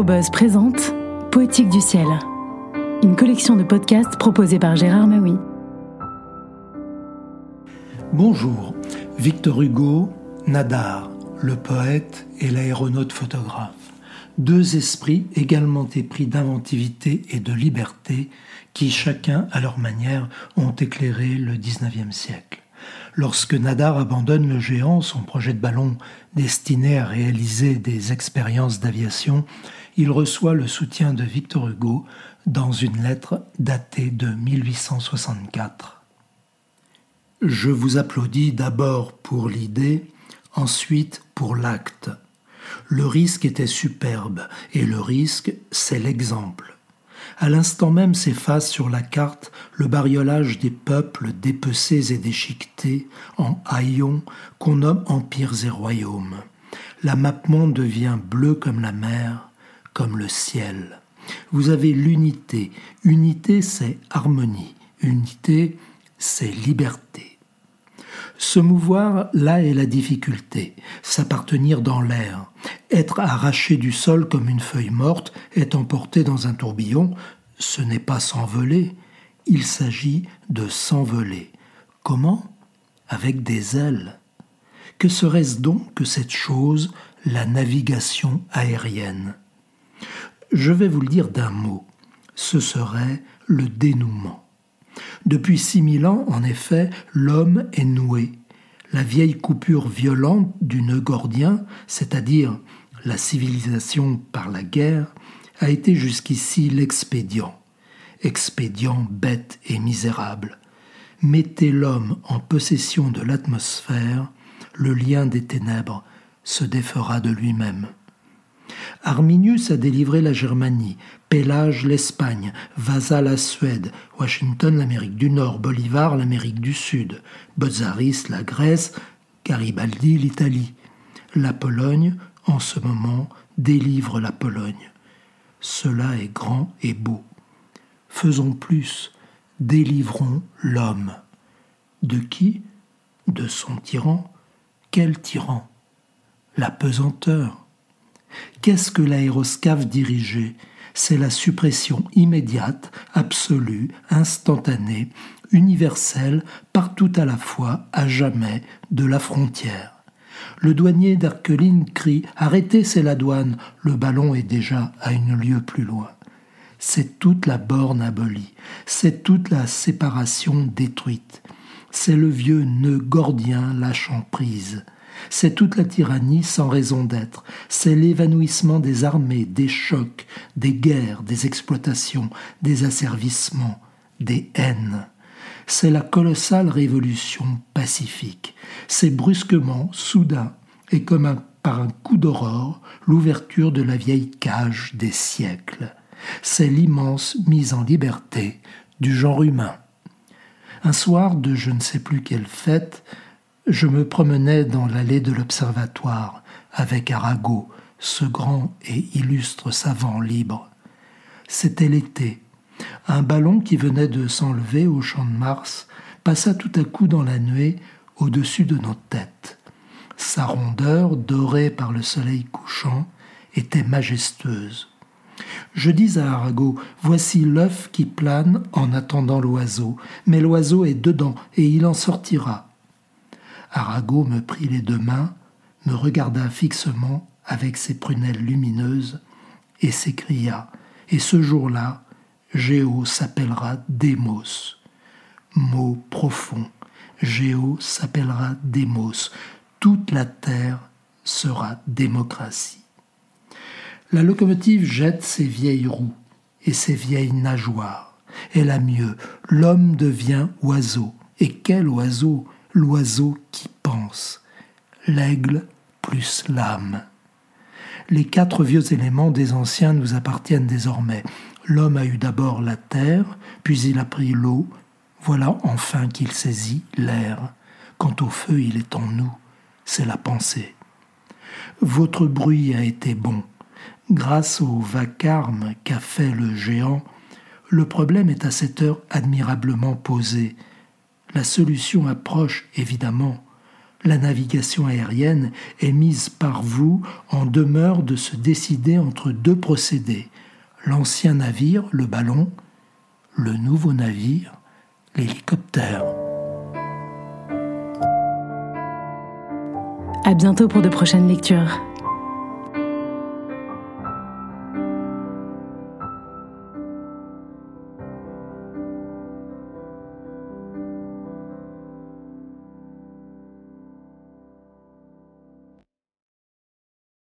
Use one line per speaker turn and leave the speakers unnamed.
Aérobuzz présente Poétique du ciel, une collection de podcasts proposée par Gérard Maui.
Bonjour, Victor Hugo, Nadar, le poète et l'aéronaute photographe. Deux esprits également épris d'inventivité et de liberté qui, chacun à leur manière, ont éclairé le XIXe siècle. Lorsque Nadar abandonne le géant, son projet de ballon destiné à réaliser des expériences d'aviation, il reçoit le soutien de Victor Hugo dans une lettre datée de 1864. Je vous applaudis d'abord pour l'idée, ensuite pour l'acte. Le risque était superbe, et le risque, c'est l'exemple. À l'instant même s'efface sur la carte le bariolage des peuples dépecés et déchiquetés en haillons qu'on nomme empires et royaumes. La monde devient bleue comme la mer, comme le ciel. Vous avez l'unité. Unité, c'est harmonie. Unité, c'est liberté. Se mouvoir, là est la difficulté, s'appartenir dans l'air, être arraché du sol comme une feuille morte, est emporté dans un tourbillon, ce n'est pas s'envoler, il s'agit de s'envoler. Comment? Avec des ailes. Que serait-ce donc que cette chose, la navigation aérienne? Je vais vous le dire d'un mot. Ce serait le dénouement. Depuis six mille ans, en effet, l'homme est noué. La vieille coupure violente du nœud gordien, c'est-à-dire la civilisation par la guerre, a été jusqu'ici l'expédient. Expédient bête et misérable. Mettez l'homme en possession de l'atmosphère, le lien des ténèbres se défera de lui-même. Arminius a délivré la Germanie, Pélage l'Espagne, Vasa la Suède, Washington l'Amérique du Nord, Bolivar l'Amérique du Sud, Botzaris la Grèce, Garibaldi l'Italie. La Pologne, en ce moment, délivre la Pologne. Cela est grand et beau. Faisons plus, délivrons l'homme. De qui De son tyran. Quel tyran La pesanteur. Qu'est-ce que l'aéroscaphe dirigé C'est la suppression immédiate, absolue, instantanée, universelle, partout à la fois, à jamais, de la frontière. Le douanier d'Arqueline crie Arrêtez, c'est la douane. Le ballon est déjà à une lieue plus loin. C'est toute la borne abolie, c'est toute la séparation détruite, c'est le vieux nœud gordien lâchant prise, c'est toute la tyrannie sans raison d'être, c'est l'évanouissement des armées, des chocs, des guerres, des exploitations, des asservissements, des haines c'est la colossale révolution pacifique. C'est brusquement, soudain, et comme par un coup d'aurore, l'ouverture de la vieille cage des siècles. C'est l'immense mise en liberté du genre humain. Un soir de je ne sais plus quelle fête, je me promenais dans l'allée de l'observatoire avec Arago, ce grand et illustre savant libre. C'était l'été, un ballon qui venait de s'enlever au champ de Mars passa tout à coup dans la nuée au-dessus de nos têtes. Sa rondeur, dorée par le soleil couchant, était majestueuse. Je dis à Arago, voici l'œuf qui plane en attendant l'oiseau, mais l'oiseau est dedans et il en sortira. Arago me prit les deux mains, me regarda fixement avec ses prunelles lumineuses et s'écria, et ce jour-là, Géo s'appellera Démos. Mot profond. Géo s'appellera Démos. Toute la terre sera démocratie. La locomotive jette ses vieilles roues et ses vieilles nageoires. Elle a mieux. L'homme devient oiseau. Et quel oiseau? L'oiseau qui pense. L'aigle plus l'âme. Les quatre vieux éléments des anciens nous appartiennent désormais. L'homme a eu d'abord la terre, puis il a pris l'eau, voilà enfin qu'il saisit l'air. Quant au feu, il est en nous, c'est la pensée. Votre bruit a été bon. Grâce au vacarme qu'a fait le géant, le problème est à cette heure admirablement posé. La solution approche, évidemment. la navigation aérienne est mise par vous en demeure de se décider entre deux procédés, l'ancien navire, le ballon, le nouveau navire, l'hélicoptère.
À bientôt pour de prochaines lectures.